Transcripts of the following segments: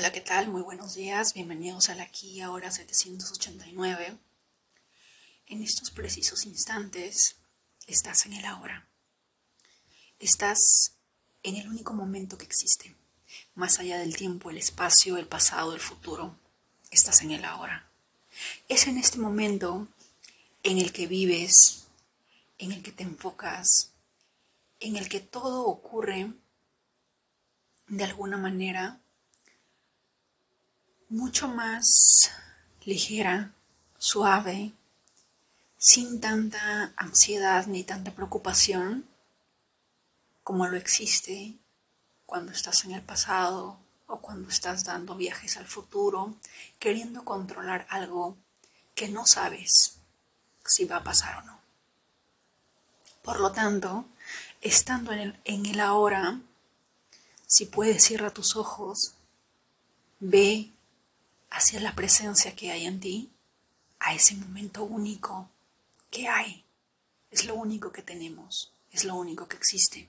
Hola, ¿qué tal? Muy buenos días. Bienvenidos al aquí ahora 789. En estos precisos instantes estás en el ahora. Estás en el único momento que existe. Más allá del tiempo, el espacio, el pasado, el futuro. Estás en el ahora. Es en este momento en el que vives, en el que te enfocas, en el que todo ocurre de alguna manera mucho más ligera, suave, sin tanta ansiedad ni tanta preocupación como lo existe cuando estás en el pasado o cuando estás dando viajes al futuro, queriendo controlar algo que no sabes si va a pasar o no. Por lo tanto, estando en el, el ahora, si puedes cierra tus ojos, ve hacia la presencia que hay en ti, a ese momento único que hay. Es lo único que tenemos, es lo único que existe.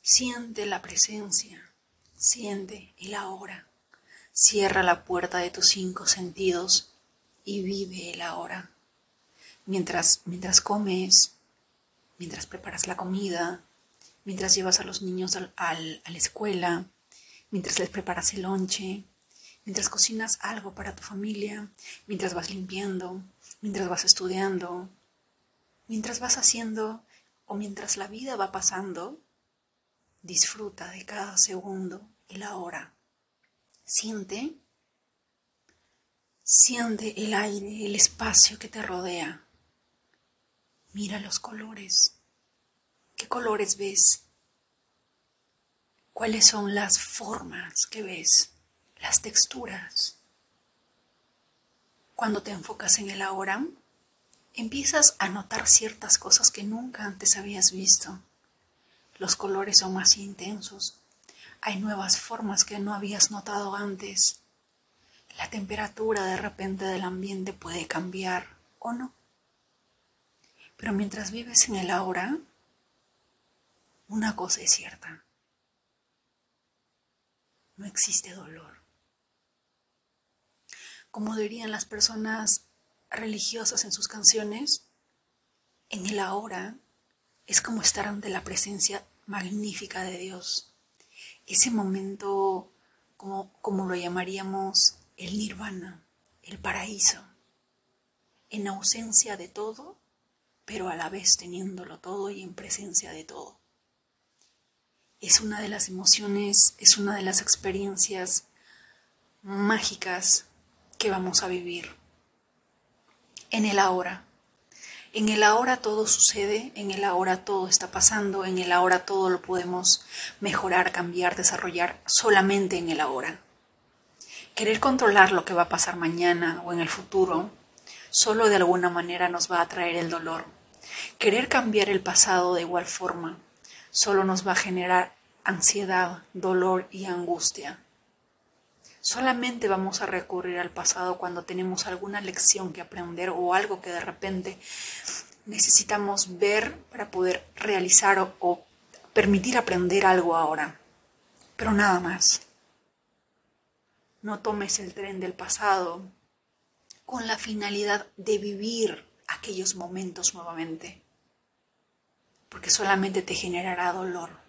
Siente la presencia, siente el ahora. Cierra la puerta de tus cinco sentidos y vive el ahora. Mientras, mientras comes, mientras preparas la comida, mientras llevas a los niños al, a la escuela, mientras les preparas el lonche, mientras cocinas algo para tu familia, mientras vas limpiando, mientras vas estudiando, mientras vas haciendo o mientras la vida va pasando, disfruta de cada segundo y la hora. Siente, siente el aire, el espacio que te rodea. Mira los colores. ¿Qué colores ves? ¿Cuáles son las formas que ves? Las texturas. Cuando te enfocas en el ahora, empiezas a notar ciertas cosas que nunca antes habías visto. Los colores son más intensos. Hay nuevas formas que no habías notado antes. La temperatura de repente del ambiente puede cambiar o no. Pero mientras vives en el ahora, una cosa es cierta. No existe dolor como dirían las personas religiosas en sus canciones, en el ahora es como estar ante la presencia magnífica de Dios. Ese momento, como, como lo llamaríamos, el nirvana, el paraíso, en ausencia de todo, pero a la vez teniéndolo todo y en presencia de todo. Es una de las emociones, es una de las experiencias mágicas que vamos a vivir. En el ahora. En el ahora todo sucede, en el ahora todo está pasando, en el ahora todo lo podemos mejorar, cambiar, desarrollar solamente en el ahora. Querer controlar lo que va a pasar mañana o en el futuro solo de alguna manera nos va a traer el dolor. Querer cambiar el pasado de igual forma solo nos va a generar ansiedad, dolor y angustia. Solamente vamos a recurrir al pasado cuando tenemos alguna lección que aprender o algo que de repente necesitamos ver para poder realizar o, permitir aprender algo ahora. Pero nada más. No tomes el tren del pasado con la finalidad de vivir aquellos momentos nuevamente, porque solamente te generará dolor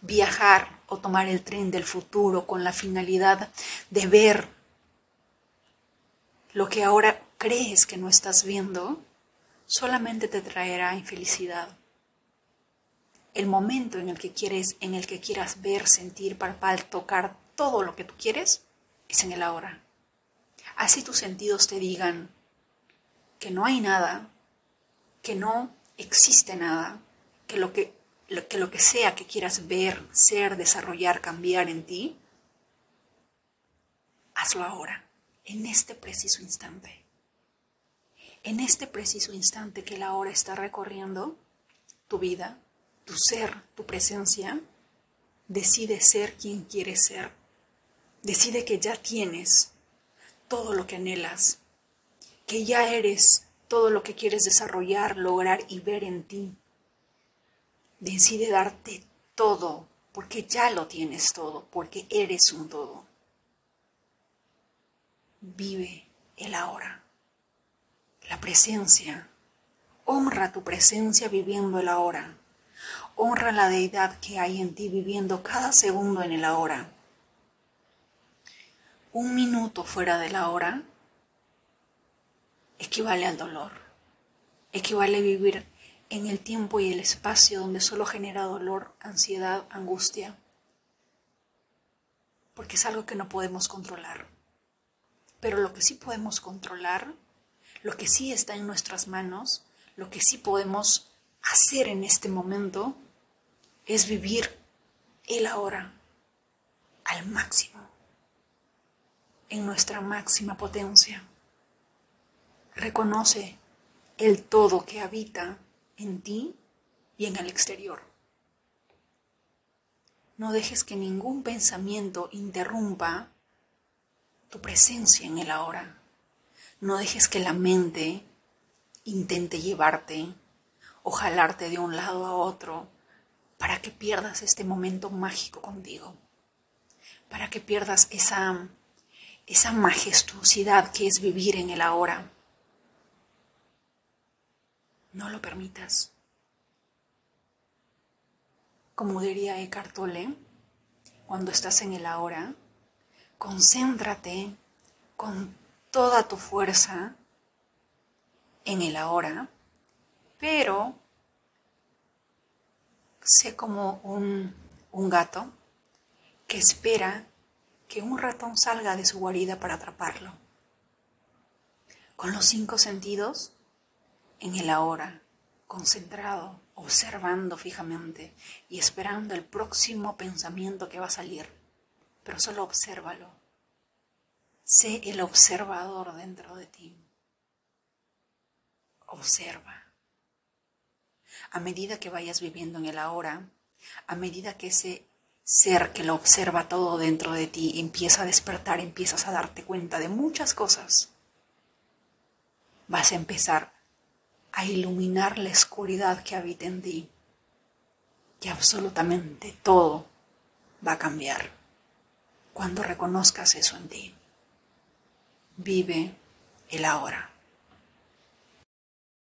viajar o tomar el tren del futuro con la finalidad de ver lo que ahora crees que no estás viendo, solamente te traerá infelicidad. El momento en el que quieres, en el que quieras ver, sentir, palpar, tocar todo lo que tú quieres, es en el ahora. Así tus sentidos te digan que no hay nada, que no existe nada, que lo que que lo que sea que quieras ver, ser, desarrollar, cambiar en ti, hazlo ahora, en este preciso instante. En este preciso instante que la hora está recorriendo, tu vida, tu ser, tu presencia, decide ser quien quieres ser. Decide que ya tienes todo lo que anhelas, que ya eres todo lo que quieres desarrollar, lograr y ver en ti decide darte todo porque ya lo tienes todo, porque eres un todo. Vive el ahora, la presencia. Honra tu presencia viviendo el ahora. Honra la deidad que hay en ti viviendo cada segundo en el ahora. Un minuto fuera de la hora equivale al dolor. Equivale a vivir en el tiempo y el espacio donde solo genera dolor, ansiedad, angustia. Porque es algo que no podemos controlar. Pero lo que sí podemos controlar, lo que sí está en nuestras manos, lo que sí podemos hacer en este momento es vivir el ahora al máximo, en nuestra máxima potencia. Reconoce el todo que habita en ti y en el exterior. No dejes que ningún pensamiento interrumpa tu presencia en el ahora. No dejes que la mente intente llevarte o jalarte de un lado a otro para que pierdas este momento mágico contigo, para que pierdas esa, esa majestuosidad que es vivir en el ahora. No lo permitas. Como diría Eckhart Tolle, cuando estás en el ahora, concéntrate con toda tu fuerza en el ahora, pero sé como un, un gato que espera que un ratón salga de su guarida para atraparlo. Con los cinco sentidos en el ahora, concentrado, observando fijamente y esperando el próximo pensamiento que va a salir. Pero solo obsérvalo. Sé el observador dentro de ti observa. A medida que vayas viviendo en el ahora, a medida que ese ser que lo observa todo dentro de ti empieza a despertar, empiezas a darte cuenta de muchas cosas, vas a empezar a iluminar la oscuridad que habita en ti y absolutamente todo va a cambiar cuando reconozcas eso en ti. Vive el ahora.